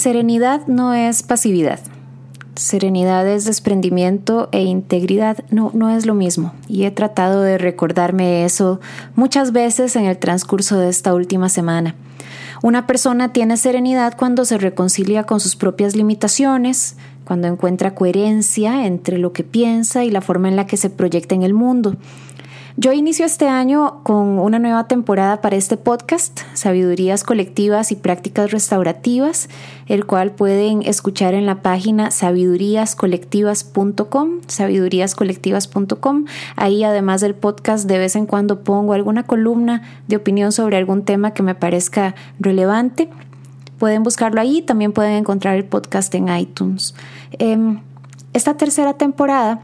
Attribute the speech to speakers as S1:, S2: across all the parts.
S1: Serenidad no es pasividad. Serenidad es desprendimiento e integridad no, no es lo mismo. Y he tratado de recordarme eso muchas veces en el transcurso de esta última semana. Una persona tiene serenidad cuando se reconcilia con sus propias limitaciones, cuando encuentra coherencia entre lo que piensa y la forma en la que se proyecta en el mundo. Yo inicio este año con una nueva temporada para este podcast, Sabidurías Colectivas y Prácticas Restaurativas, el cual pueden escuchar en la página sabiduríascolectivas.com, sabiduríascolectivas.com. Ahí además del podcast de vez en cuando pongo alguna columna de opinión sobre algún tema que me parezca relevante. Pueden buscarlo ahí, también pueden encontrar el podcast en iTunes. Em, esta tercera temporada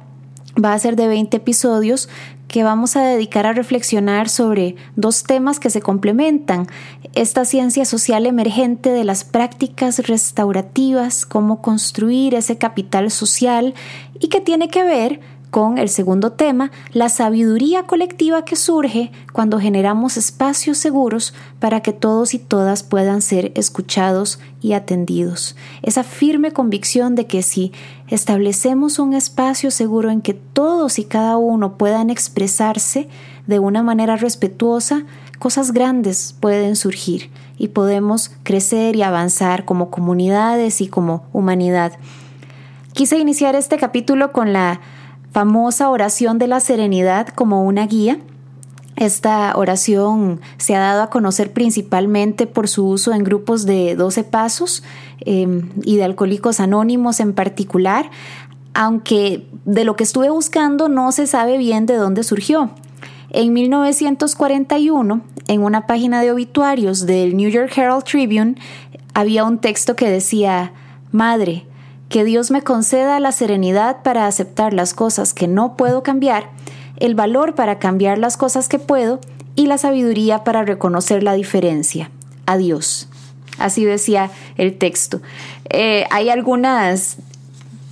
S1: va a ser de 20 episodios que vamos a dedicar a reflexionar sobre dos temas que se complementan, esta ciencia social emergente de las prácticas restaurativas, cómo construir ese capital social y que tiene que ver con el segundo tema, la sabiduría colectiva que surge cuando generamos espacios seguros para que todos y todas puedan ser escuchados y atendidos. Esa firme convicción de que si establecemos un espacio seguro en que todos y cada uno puedan expresarse de una manera respetuosa, cosas grandes pueden surgir y podemos crecer y avanzar como comunidades y como humanidad. Quise iniciar este capítulo con la famosa oración de la serenidad como una guía. Esta oración se ha dado a conocer principalmente por su uso en grupos de 12 pasos em, y de alcohólicos anónimos en particular, aunque de lo que estuve buscando no se sabe bien de dónde surgió. En 1941, en una página de obituarios del New York Herald Tribune, había un texto que decía, Madre, que Dios me conceda la serenidad para aceptar las cosas que no puedo cambiar, el valor para cambiar las cosas que puedo y la sabiduría para reconocer la diferencia. Adiós. Así decía el texto. Eh, hay algunas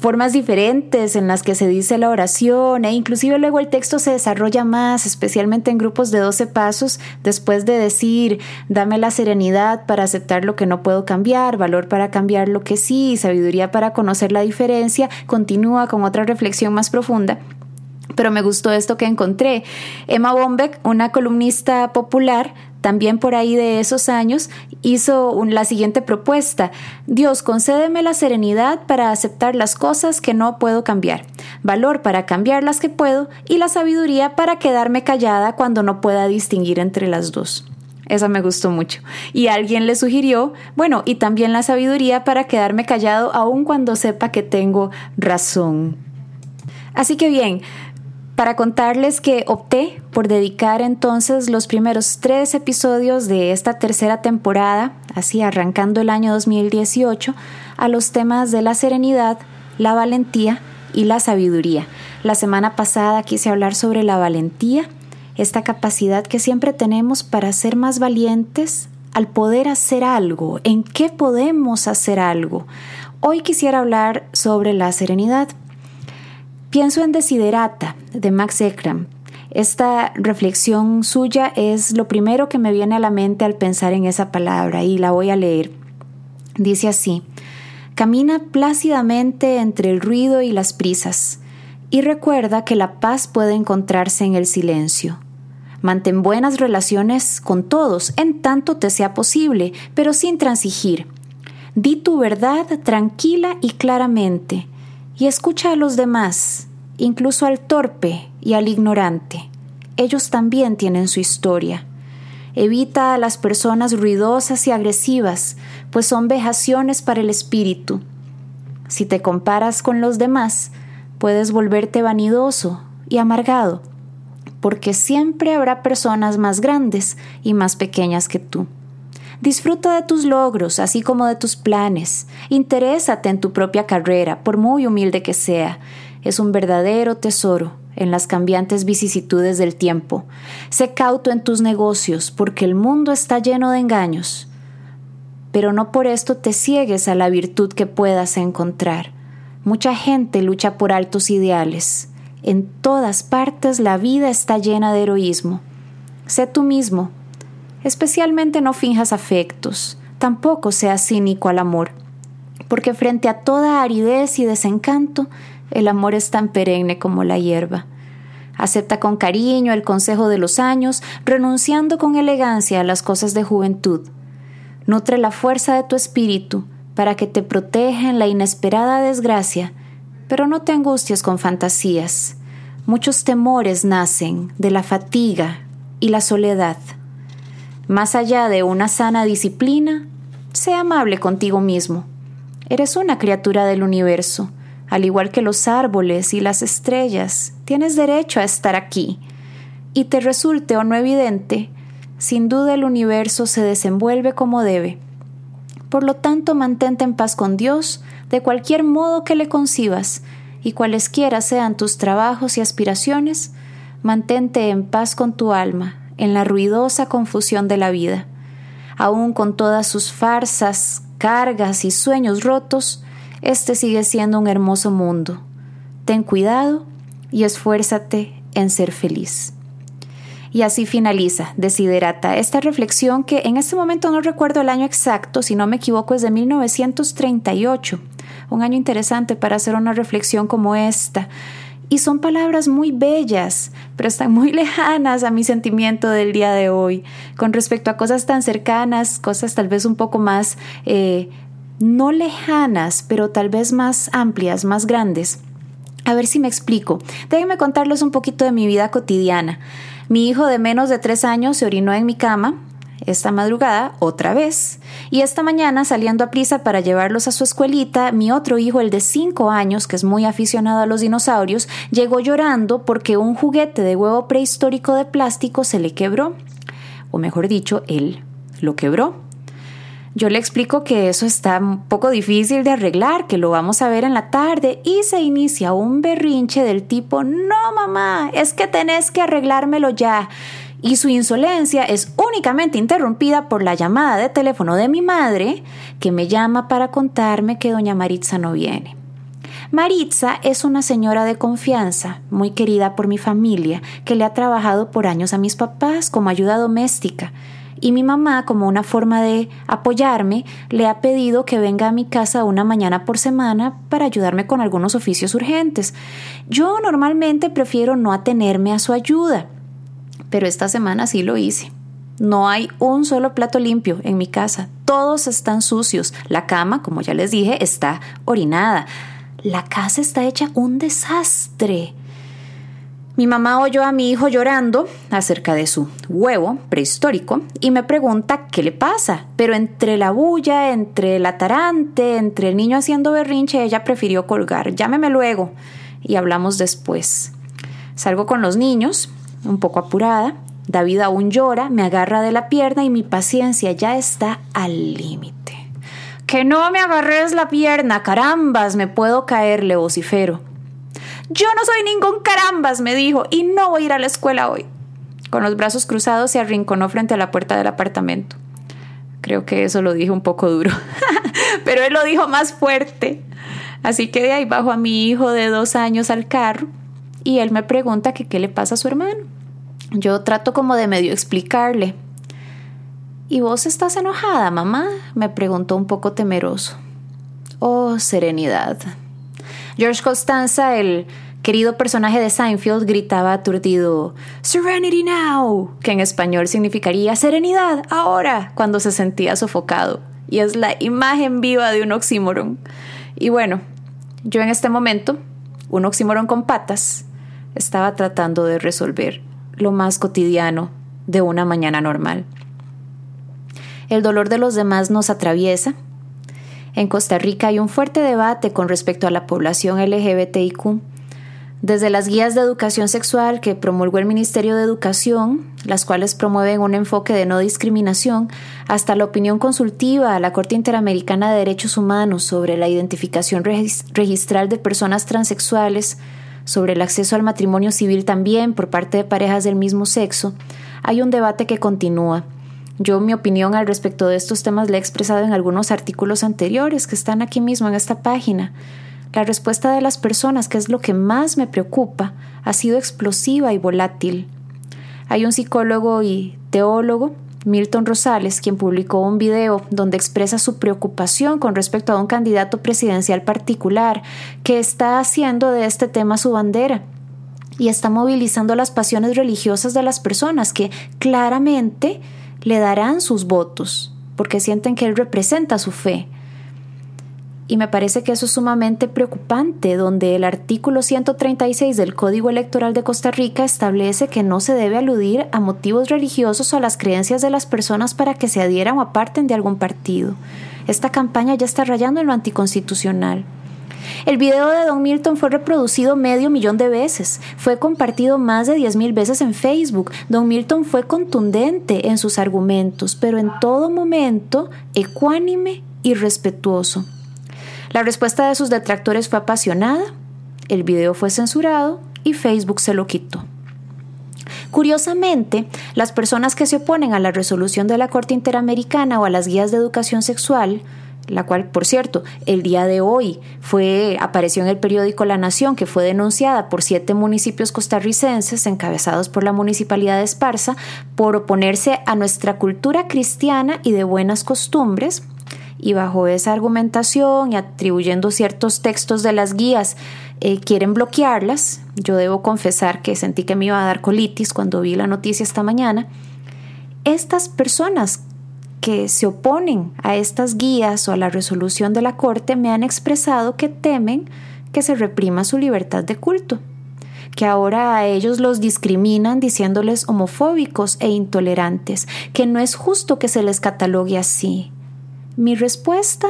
S1: formas diferentes en las que se dice la oración e inclusive luego el texto se desarrolla más, especialmente en grupos de 12 pasos, después de decir, dame la serenidad para aceptar lo que no puedo cambiar, valor para cambiar lo que sí, sabiduría para conocer la diferencia, continúa con otra reflexión más profunda pero me gustó esto que encontré. Emma Bombeck, una columnista popular, también por ahí de esos años, hizo la siguiente propuesta. Dios, concédeme la serenidad para aceptar las cosas que no puedo cambiar, valor para cambiar las que puedo y la sabiduría para quedarme callada cuando no pueda distinguir entre las dos. Esa me gustó mucho. Y alguien le sugirió, bueno, y también la sabiduría para quedarme callado aun cuando sepa que tengo razón. Así que bien, para contarles que opté por dedicar entonces los primeros tres episodios de esta tercera temporada, así arrancando el año 2018, a los temas de la serenidad, la valentía y la sabiduría. La semana pasada quise hablar sobre la valentía, esta capacidad que siempre tenemos para ser más valientes al poder hacer algo, en qué podemos hacer algo. Hoy quisiera hablar sobre la serenidad Pienso en Desiderata de Max Ekram. Esta reflexión suya es lo primero que me viene a la mente al pensar en esa palabra y la voy a leer. Dice así, camina plácidamente entre el ruido y las prisas y recuerda que la paz puede encontrarse en el silencio. Mantén buenas relaciones con todos en tanto te sea posible, pero sin transigir. Di tu verdad tranquila y claramente y escucha a los demás, incluso al torpe y al ignorante. Ellos también tienen su historia. Evita a las personas ruidosas y agresivas, pues son vejaciones para el espíritu. Si te comparas con los demás, puedes volverte vanidoso y amargado, porque siempre habrá personas más grandes y más pequeñas que tú. Disfruta de tus logros, así como de tus planes. Interésate en tu propia carrera, por muy humilde que sea. Es un verdadero tesoro en las cambiantes vicisitudes del tiempo. Sé cauto en tus negocios, porque el mundo está lleno de engaños. Pero no por esto te ciegues a la virtud que puedas encontrar. Mucha gente lucha por altos ideales. En todas partes la vida está llena de heroísmo. Sé tú mismo, Especialmente no finjas afectos, tampoco seas cínico al amor. porque frente a toda aridez y desencanto, el amor es tan perenne como la hierba. Acepta con cariño el consejo de los años, renunciando con elegancia a las cosas de juventud. Nutre la fuerza de tu espíritu para que te proteja en la inesperada desgracia, pero no te angusties con fantasías. Muchos temores nacen de la fatiga y la soledad. Más allá de una sana disciplina, sé amable contigo mismo. Eres una criatura del universo al igual que los árboles y las estrellas, tienes derecho a estar aquí. Y te resulte o no evidente, sin duda el universo se desenvuelve como debe. Por lo tanto, mantente en paz con Dios de cualquier modo que le concibas, y cualesquiera sean tus trabajos y aspiraciones, mantente en paz con tu alma, en la ruidosa confusión de la vida. Aun con todas sus farsas, cargas y sueños rotos, este sigue siendo un hermoso mundo. Ten cuidado y esfuérzate en ser feliz. Y así finaliza Desiderata esta reflexión que en este momento no recuerdo el año exacto, si no me equivoco es de 1938. Un año interesante para hacer una reflexión como esta. Y son palabras muy bellas, pero están muy lejanas a mi sentimiento del día de hoy, con respecto a cosas tan cercanas, cosas tal vez un poco más eh, no lejanas, pero tal vez más amplias, más grandes. A ver si me explico. Déjenme contarles un poquito de mi vida cotidiana. Mi hijo de menos de tres años se orinó en mi cama esta madrugada otra vez. Y esta mañana, saliendo a prisa para llevarlos a su escuelita, mi otro hijo, el de cinco años, que es muy aficionado a los dinosaurios, llegó llorando porque un juguete de huevo prehistórico de plástico se le quebró. O mejor dicho, él lo quebró. Yo le explico que eso está un poco difícil de arreglar, que lo vamos a ver en la tarde y se inicia un berrinche del tipo, no mamá, es que tenés que arreglármelo ya. Y su insolencia es únicamente interrumpida por la llamada de teléfono de mi madre, que me llama para contarme que doña Maritza no viene. Maritza es una señora de confianza, muy querida por mi familia, que le ha trabajado por años a mis papás como ayuda doméstica y mi mamá, como una forma de apoyarme, le ha pedido que venga a mi casa una mañana por semana para ayudarme con algunos oficios urgentes. Yo normalmente prefiero no atenerme a su ayuda, pero esta semana sí lo hice. No hay un solo plato limpio en mi casa. Todos están sucios. La cama, como ya les dije, está orinada. La casa está hecha un desastre. Mi mamá oyó a mi hijo llorando acerca de su huevo prehistórico y me pregunta qué le pasa, pero entre la bulla, entre el atarante, entre el niño haciendo berrinche, ella prefirió colgar. Llámeme luego y hablamos después. Salgo con los niños, un poco apurada. David aún llora, me agarra de la pierna y mi paciencia ya está al límite. Que no me agarres la pierna, carambas, me puedo caer, le vocifero. Yo no soy ningún carambas, me dijo, y no voy a ir a la escuela hoy. Con los brazos cruzados se arrinconó frente a la puerta del apartamento. Creo que eso lo dije un poco duro, pero él lo dijo más fuerte. Así que de ahí bajo a mi hijo de dos años al carro y él me pregunta que qué le pasa a su hermano. Yo trato como de medio explicarle. ¿Y vos estás enojada, mamá? me preguntó un poco temeroso. Oh, serenidad, George Costanza, el querido personaje de Seinfeld, gritaba aturdido Serenity now, que en español significaría serenidad ahora, cuando se sentía sofocado. Y es la imagen viva de un oxímoron. Y bueno, yo en este momento, un oxímoron con patas, estaba tratando de resolver lo más cotidiano de una mañana normal. El dolor de los demás nos atraviesa, en Costa Rica hay un fuerte debate con respecto a la población LGBTIQ. Desde las guías de educación sexual que promulgó el Ministerio de Educación, las cuales promueven un enfoque de no discriminación, hasta la opinión consultiva a la Corte Interamericana de Derechos Humanos sobre la identificación registral de personas transexuales, sobre el acceso al matrimonio civil también por parte de parejas del mismo sexo, hay un debate que continúa. Yo mi opinión al respecto de estos temas la he expresado en algunos artículos anteriores que están aquí mismo en esta página. La respuesta de las personas, que es lo que más me preocupa, ha sido explosiva y volátil. Hay un psicólogo y teólogo Milton Rosales, quien publicó un video donde expresa su preocupación con respecto a un candidato presidencial particular que está haciendo de este tema su bandera y está movilizando las pasiones religiosas de las personas que claramente le darán sus votos porque sienten que él representa su fe. Y me parece que eso es sumamente preocupante, donde el artículo 136 del Código Electoral de Costa Rica establece que no se debe aludir a motivos religiosos o a las creencias de las personas para que se adhieran o aparten de algún partido. Esta campaña ya está rayando en lo anticonstitucional. El video de Don Milton fue reproducido medio millón de veces, fue compartido más de 10.000 veces en Facebook. Don Milton fue contundente en sus argumentos, pero en todo momento ecuánime y respetuoso. La respuesta de sus detractores fue apasionada, el video fue censurado y Facebook se lo quitó. Curiosamente, las personas que se oponen a la resolución de la Corte Interamericana o a las guías de educación sexual, la cual, por cierto, el día de hoy fue apareció en el periódico La Nación, que fue denunciada por siete municipios costarricenses encabezados por la municipalidad de Esparza por oponerse a nuestra cultura cristiana y de buenas costumbres, y bajo esa argumentación y atribuyendo ciertos textos de las guías eh, quieren bloquearlas. Yo debo confesar que sentí que me iba a dar colitis cuando vi la noticia esta mañana. Estas personas que se oponen a estas guías o a la resolución de la Corte me han expresado que temen que se reprima su libertad de culto, que ahora a ellos los discriminan diciéndoles homofóbicos e intolerantes, que no es justo que se les catalogue así, mi respuesta,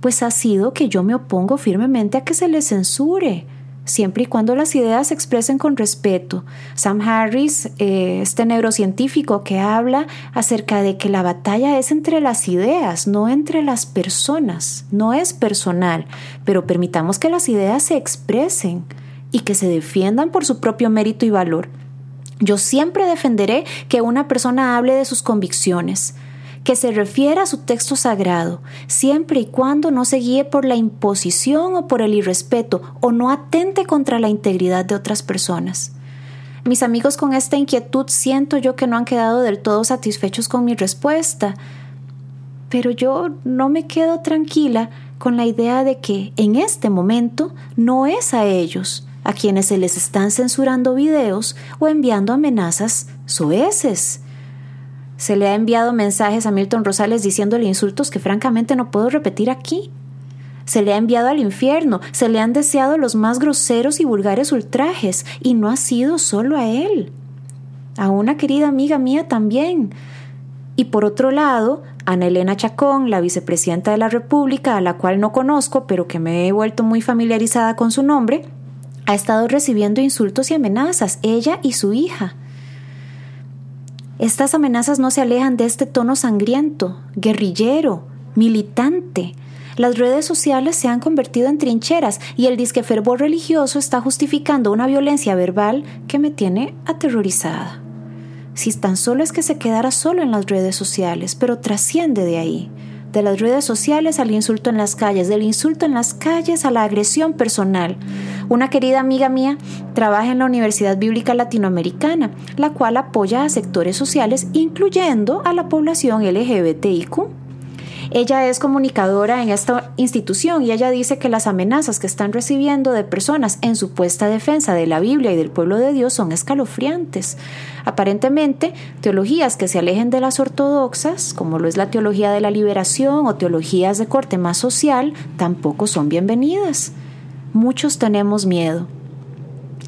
S1: pues ha sido que yo me opongo firmemente a que se les censure, siempre y cuando las ideas se expresen con respeto. Sam Harris, eh, este neurocientífico que habla acerca de que la batalla es entre las ideas, no entre las personas, no es personal, pero permitamos que las ideas se expresen y que se defiendan por su propio mérito y valor. Yo siempre defenderé que una persona hable de sus convicciones, que se refiera a su texto sagrado, siempre y cuando no se guíe por la imposición o por el irrespeto o no atente contra la integridad de otras personas. Mis amigos con esta inquietud siento yo que no han quedado del todo satisfechos con mi respuesta, pero yo no me quedo tranquila con la idea de que en este momento no es a ellos a quienes se les están censurando videos o enviando amenazas soeces se le ha enviado mensajes a Milton Rosales diciéndole insultos que francamente no puedo repetir aquí. Se le ha enviado al infierno, se le han deseado los más groseros y vulgares ultrajes, y no ha sido solo a él. A una querida amiga mía también. Y por otro lado, Ana Elena Chacón, la vicepresidenta de la República, a la cual no conozco, pero que me he vuelto muy familiarizada con su nombre, ha estado recibiendo insultos y amenazas, ella y su hija. Estas amenazas no se alejan de este tono sangriento, guerrillero, militante. Las redes sociales se han convertido en trincheras y el disque fervor religioso está justificando una violencia verbal que me tiene aterrorizada. Si tan solo es que se quedara solo en las redes sociales, pero trasciende de ahí de las redes sociales al insulto en las calles, del insulto en las calles a la agresión personal. Una querida amiga mía trabaja en la Universidad Bíblica Latinoamericana, la cual apoya a sectores sociales, incluyendo a la población LGBTIQ. Ella es comunicadora en esta institución y ella dice que las amenazas que están recibiendo de personas en supuesta defensa de la Biblia y del pueblo de Dios son escalofriantes. Aparentemente, teologías que se alejen de las ortodoxas, como lo es la teología de la liberación o teologías de corte más social, tampoco son bienvenidas. Muchos tenemos miedo.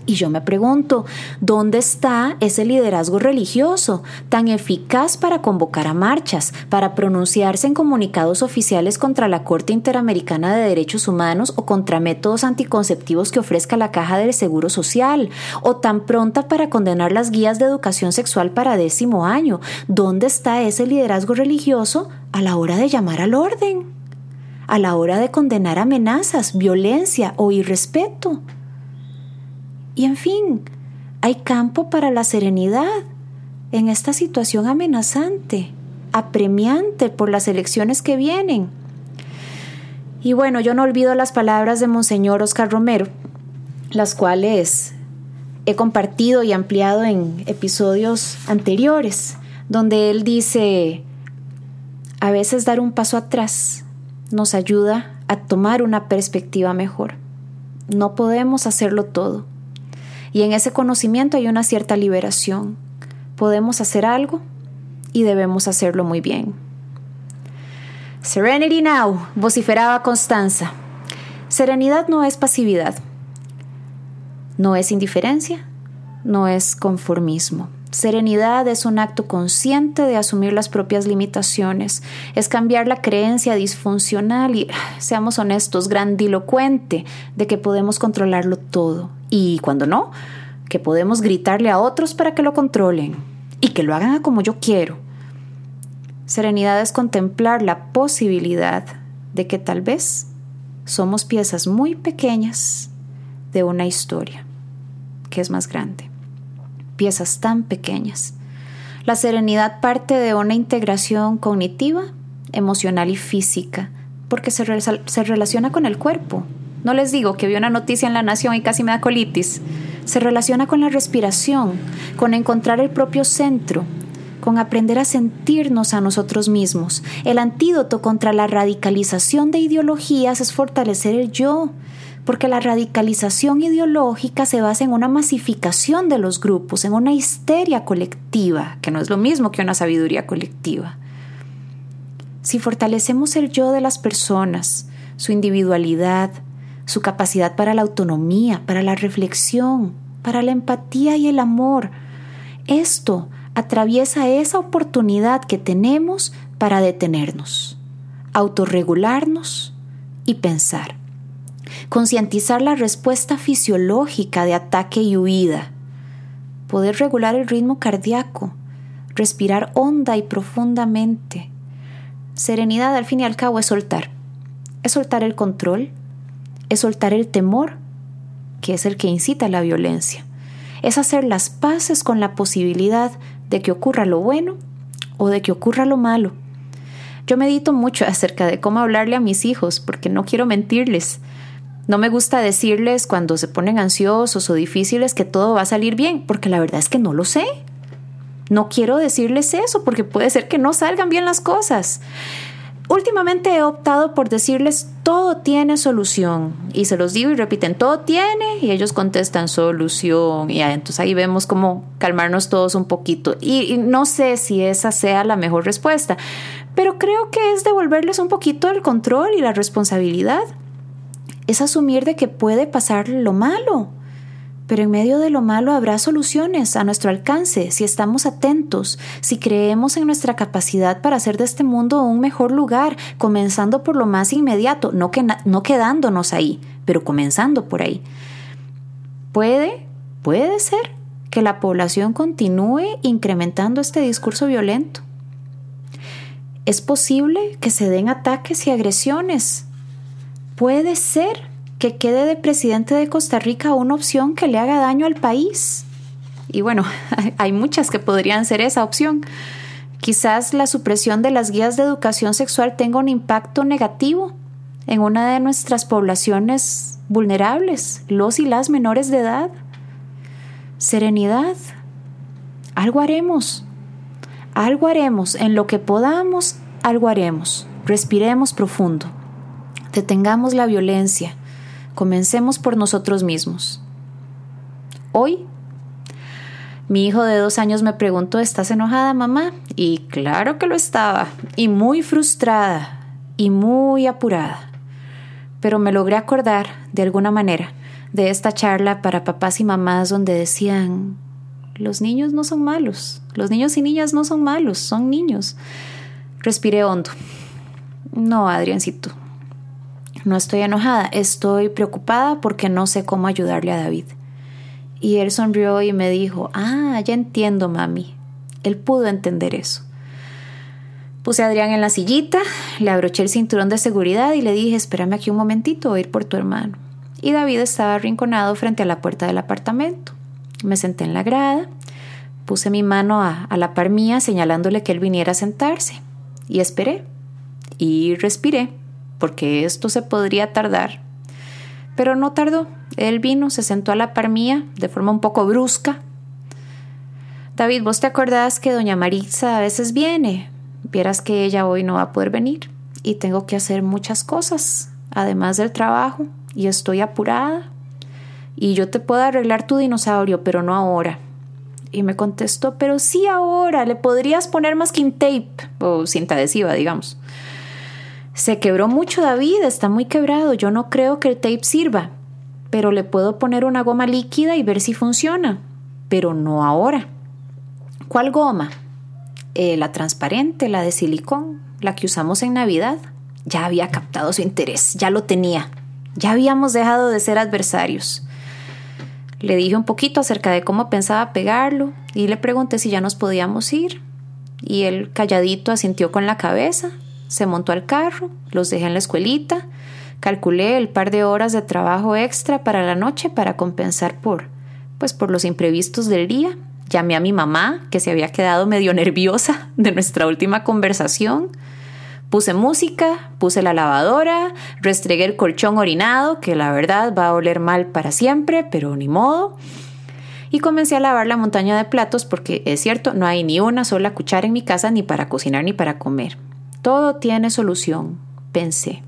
S1: Y yo me pregunto, ¿dónde está ese liderazgo religioso tan eficaz para convocar a marchas, para pronunciarse en comunicados oficiales contra la Corte Interamericana de Derechos Humanos o contra métodos anticonceptivos que ofrezca la Caja del Seguro Social, o tan pronta para condenar las guías de educación sexual para décimo año? ¿Dónde está ese liderazgo religioso a la hora de llamar al orden? a la hora de condenar amenazas, violencia o irrespeto. Y en fin, hay campo para la serenidad en esta situación amenazante, apremiante por las elecciones que vienen. Y bueno, yo no olvido las palabras de Monseñor Oscar Romero, las cuales he compartido y ampliado en episodios anteriores, donde él dice, a veces dar un paso atrás nos ayuda a tomar una perspectiva mejor. No podemos hacerlo todo. Y en ese conocimiento hay una cierta liberación. Podemos hacer algo y debemos hacerlo muy bien. Serenity Now, vociferaba Constanza. Serenidad no es pasividad, no es indiferencia, no es conformismo. Serenidad es un acto consciente de asumir las propias limitaciones, es cambiar la creencia disfuncional y, seamos honestos, grandilocuente de que podemos controlarlo todo. Y cuando no, que podemos gritarle a otros para que lo controlen y que lo hagan como yo quiero. Serenidad es contemplar la posibilidad de que tal vez somos piezas muy pequeñas de una historia que es más grande. Piezas tan pequeñas. La serenidad parte de una integración cognitiva, emocional y física, porque se, se relaciona con el cuerpo. No les digo que vi una noticia en La Nación y casi me da colitis. Se relaciona con la respiración, con encontrar el propio centro, con aprender a sentirnos a nosotros mismos. El antídoto contra la radicalización de ideologías es fortalecer el yo, porque la radicalización ideológica se basa en una masificación de los grupos, en una histeria colectiva, que no es lo mismo que una sabiduría colectiva. Si fortalecemos el yo de las personas, su individualidad, su capacidad para la autonomía, para la reflexión, para la empatía y el amor, esto atraviesa esa oportunidad que tenemos para detenernos, autorregularnos y pensar. Concientizar la respuesta fisiológica de ataque y huida. Poder regular el ritmo cardíaco. Respirar honda y profundamente. Serenidad al fin y al cabo es soltar. Es soltar el control. Es soltar el temor, que es el que incita a la violencia. Es hacer las paces con la posibilidad de que ocurra lo bueno o de que ocurra lo malo. Yo medito mucho acerca de cómo hablarle a mis hijos porque no quiero mentirles. No me gusta decirles cuando se ponen ansiosos o difíciles que todo va a salir bien, porque la verdad es que no lo sé. No quiero decirles eso porque puede ser que no salgan bien las cosas. Últimamente he optado por decirles todo tiene solución y se los digo y repiten todo tiene y ellos contestan solución y entonces ahí vemos cómo calmarnos todos un poquito. Y, y, no sé si esa sea la mejor respuesta, pero creo que es devolverles un poquito el control y la responsabilidad. Es asumir de que puede pasar lo malo, pero en medio de lo malo habrá soluciones a nuestro alcance si estamos atentos, si creemos en nuestra capacidad para hacer de este mundo un mejor lugar, comenzando por lo más inmediato, no, que, no quedándonos ahí, pero comenzando por ahí. Puede, puede ser que la población continúe incrementando este discurso violento. Es posible que se den ataques y agresiones. Puede ser que quede de presidente de Costa Rica una opción que le haga daño al país. Y bueno, hay muchas que podrían ser esa opción. Quizás la supresión de las guías de educación sexual tenga un impacto negativo en una de nuestras poblaciones vulnerables, los y las menores de edad. Serenidad. Algo haremos. Algo haremos. En lo que podamos, algo haremos. Respiremos profundo. Detengamos la violencia Comencemos por nosotros mismos. Hoy, mi hijo de dos años me preguntó, ¿estás enojada, mamá? Y claro que lo estaba, y muy frustrada, y muy apurada. Pero me logré acordar, de alguna manera, de esta charla para papás y mamás donde decían, los niños no son malos, los niños y niñas no son malos, son niños. Respiré hondo. No, Adriancito, no estoy enojada, estoy preocupada porque no sé cómo ayudarle a David. Y él sonrió y me dijo, ah, ya entiendo, mami. Él pudo entender eso. Puse a Adrián en la sillita, le abroché el cinturón de seguridad y le dije, espérame aquí un momentito, voy a ir por tu hermano. Y David estaba arrinconado frente a la puerta del apartamento. Me senté en la grada, puse mi mano a, a la par mía señalándole que él viniera a sentarse. Y esperé. Y respiré porque esto se podría tardar. Pero no tardó. Él vino, se sentó a la par mía de forma un poco brusca. David, ¿vos te acordás que doña Maritza a veces viene? Vieras que ella hoy no va a poder venir y tengo que hacer muchas cosas, además del trabajo, y estoy apurada. Y yo te puedo arreglar tu dinosaurio, pero no ahora. Y me contestó, pero sí ahora, le podrías poner masking tape o cinta adhesiva, digamos. Se quebró mucho David, está muy quebrado, yo no creo que el tape sirva, pero le puedo poner una goma líquida y ver si funciona, pero no ahora. ¿Cuál goma? Eh, la transparente, la de silicón, la que usamos en Navidad. Ya había captado su interés, ya lo tenía, ya habíamos dejado de ser adversarios. Le dije un poquito acerca de cómo pensaba pegarlo y le pregunté si ya nos podíamos ir. Y él calladito asintió con la cabeza, se montó al carro, los dejé en la escuelita, calculé el par de horas de trabajo extra para la noche para compensar por pues por los imprevistos del día. Llamé a mi mamá, que se había quedado medio nerviosa de nuestra última conversación. Puse música, puse la lavadora, restregué el colchón orinado, que la verdad va a oler mal para siempre, pero ni modo. Y comencé a lavar la montaña de platos porque es cierto, no hay ni una sola cuchara en mi casa ni para cocinar ni para comer. Todo tiene solución, pensé.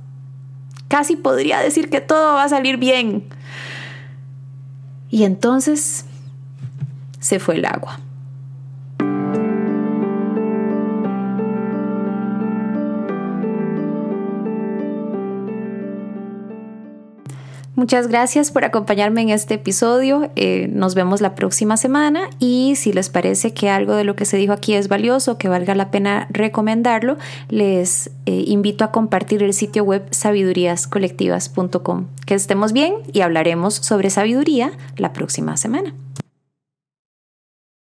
S1: Casi podría decir que todo va a salir bien. Y entonces se fue el agua. Muchas gracias por acompañarme en este episodio. Eh, nos vemos la próxima semana y si les parece que algo de lo que se dijo aquí es valioso, que valga la pena recomendarlo, les eh, invito a compartir el sitio web sabiduríascolectivas.com. Que estemos bien y hablaremos sobre sabiduría la próxima semana.